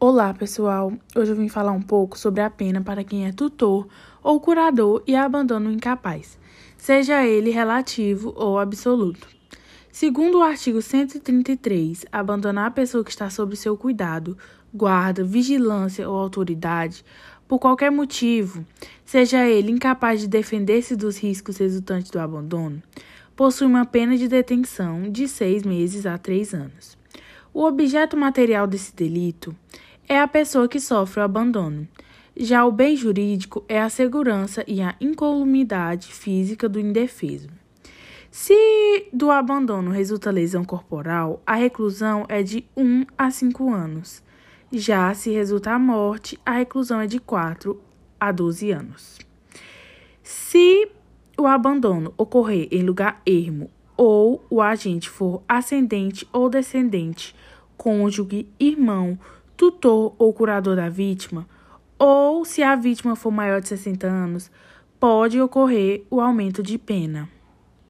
Olá, pessoal! Hoje eu vim falar um pouco sobre a pena para quem é tutor ou curador e abandona o incapaz, seja ele relativo ou absoluto. Segundo o artigo 133, abandonar a pessoa que está sob seu cuidado, guarda, vigilância ou autoridade, por qualquer motivo, seja ele incapaz de defender-se dos riscos resultantes do abandono, possui uma pena de detenção de seis meses a três anos. O objeto material desse delito é a pessoa que sofre o abandono. Já o bem jurídico é a segurança e a incolumidade física do indefeso. Se do abandono resulta lesão corporal, a reclusão é de 1 a 5 anos. Já se resulta a morte, a reclusão é de 4 a 12 anos. Se o abandono ocorrer em lugar ermo ou o agente for ascendente ou descendente, cônjuge, irmão, tutor ou curador da vítima, ou se a vítima for maior de 60 anos, pode ocorrer o aumento de pena.